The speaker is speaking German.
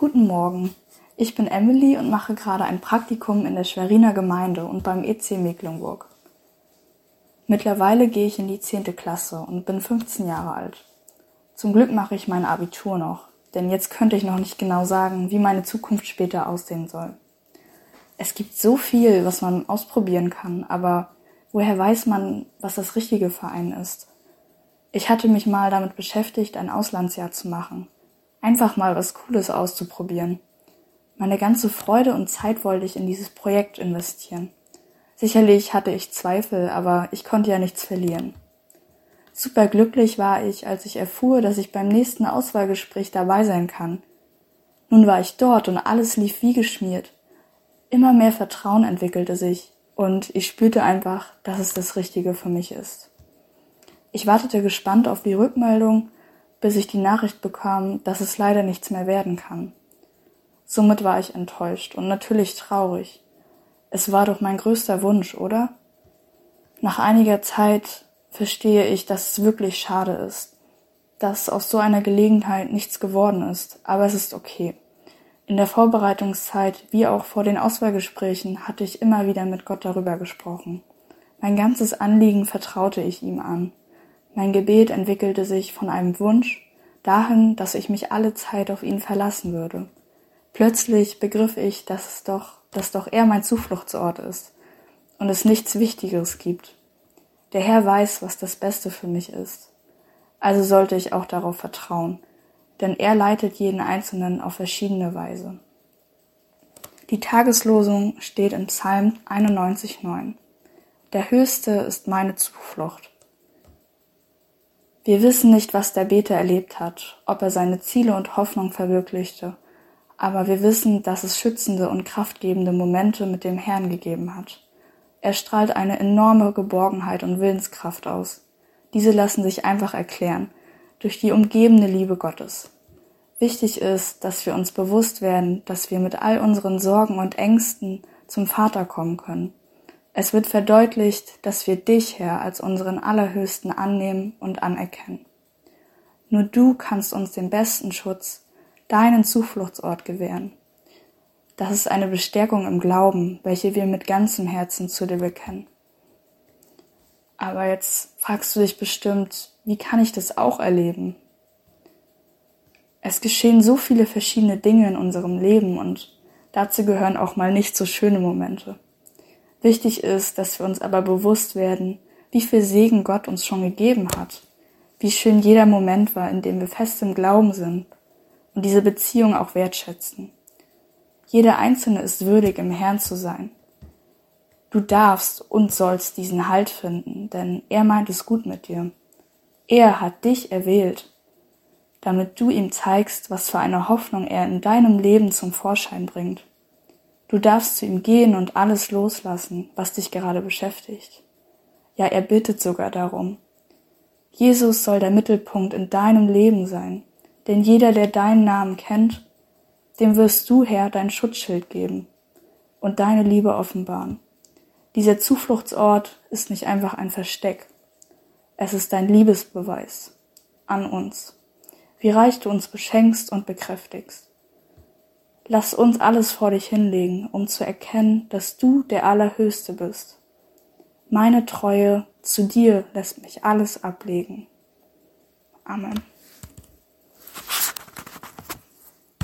Guten Morgen. Ich bin Emily und mache gerade ein Praktikum in der Schweriner Gemeinde und beim EC Mecklenburg. Mittlerweile gehe ich in die zehnte Klasse und bin 15 Jahre alt. Zum Glück mache ich mein Abitur noch, denn jetzt könnte ich noch nicht genau sagen, wie meine Zukunft später aussehen soll. Es gibt so viel, was man ausprobieren kann, aber woher weiß man, was das Richtige für einen ist? Ich hatte mich mal damit beschäftigt, ein Auslandsjahr zu machen. Einfach mal was Cooles auszuprobieren. Meine ganze Freude und Zeit wollte ich in dieses Projekt investieren. Sicherlich hatte ich Zweifel, aber ich konnte ja nichts verlieren. Super glücklich war ich, als ich erfuhr, dass ich beim nächsten Auswahlgespräch dabei sein kann. Nun war ich dort und alles lief wie geschmiert. Immer mehr Vertrauen entwickelte sich und ich spürte einfach, dass es das Richtige für mich ist. Ich wartete gespannt auf die Rückmeldung, bis ich die Nachricht bekam, dass es leider nichts mehr werden kann. Somit war ich enttäuscht und natürlich traurig. Es war doch mein größter Wunsch, oder? Nach einiger Zeit verstehe ich, dass es wirklich schade ist, dass aus so einer Gelegenheit nichts geworden ist, aber es ist okay. In der Vorbereitungszeit wie auch vor den Auswahlgesprächen hatte ich immer wieder mit Gott darüber gesprochen. Mein ganzes Anliegen vertraute ich ihm an. Mein Gebet entwickelte sich von einem Wunsch dahin, dass ich mich alle Zeit auf ihn verlassen würde. Plötzlich begriff ich, dass es doch, dass doch er mein Zufluchtsort ist und es nichts Wichtigeres gibt. Der Herr weiß, was das Beste für mich ist. Also sollte ich auch darauf vertrauen denn er leitet jeden Einzelnen auf verschiedene Weise. Die Tageslosung steht im Psalm 91,9. Der Höchste ist meine Zuflucht. Wir wissen nicht, was der Beter erlebt hat, ob er seine Ziele und Hoffnung verwirklichte, aber wir wissen, dass es schützende und kraftgebende Momente mit dem Herrn gegeben hat. Er strahlt eine enorme Geborgenheit und Willenskraft aus. Diese lassen sich einfach erklären, durch die umgebende Liebe Gottes. Wichtig ist, dass wir uns bewusst werden, dass wir mit all unseren Sorgen und Ängsten zum Vater kommen können. Es wird verdeutlicht, dass wir dich, Herr, als unseren Allerhöchsten annehmen und anerkennen. Nur du kannst uns den besten Schutz, deinen Zufluchtsort gewähren. Das ist eine Bestärkung im Glauben, welche wir mit ganzem Herzen zu dir bekennen. Aber jetzt fragst du dich bestimmt, wie kann ich das auch erleben? Es geschehen so viele verschiedene Dinge in unserem Leben und dazu gehören auch mal nicht so schöne Momente. Wichtig ist, dass wir uns aber bewusst werden, wie viel Segen Gott uns schon gegeben hat, wie schön jeder Moment war, in dem wir fest im Glauben sind und diese Beziehung auch wertschätzen. Jeder Einzelne ist würdig, im Herrn zu sein. Du darfst und sollst diesen Halt finden, denn er meint es gut mit dir. Er hat dich erwählt damit du ihm zeigst, was für eine Hoffnung er in deinem Leben zum Vorschein bringt. Du darfst zu ihm gehen und alles loslassen, was dich gerade beschäftigt. Ja, er bittet sogar darum. Jesus soll der Mittelpunkt in deinem Leben sein, denn jeder, der deinen Namen kennt, dem wirst du, Herr, dein Schutzschild geben und deine Liebe offenbaren. Dieser Zufluchtsort ist nicht einfach ein Versteck, es ist dein Liebesbeweis an uns wie reich du uns beschenkst und bekräftigst. Lass uns alles vor dich hinlegen, um zu erkennen, dass du der Allerhöchste bist. Meine Treue zu dir lässt mich alles ablegen. Amen.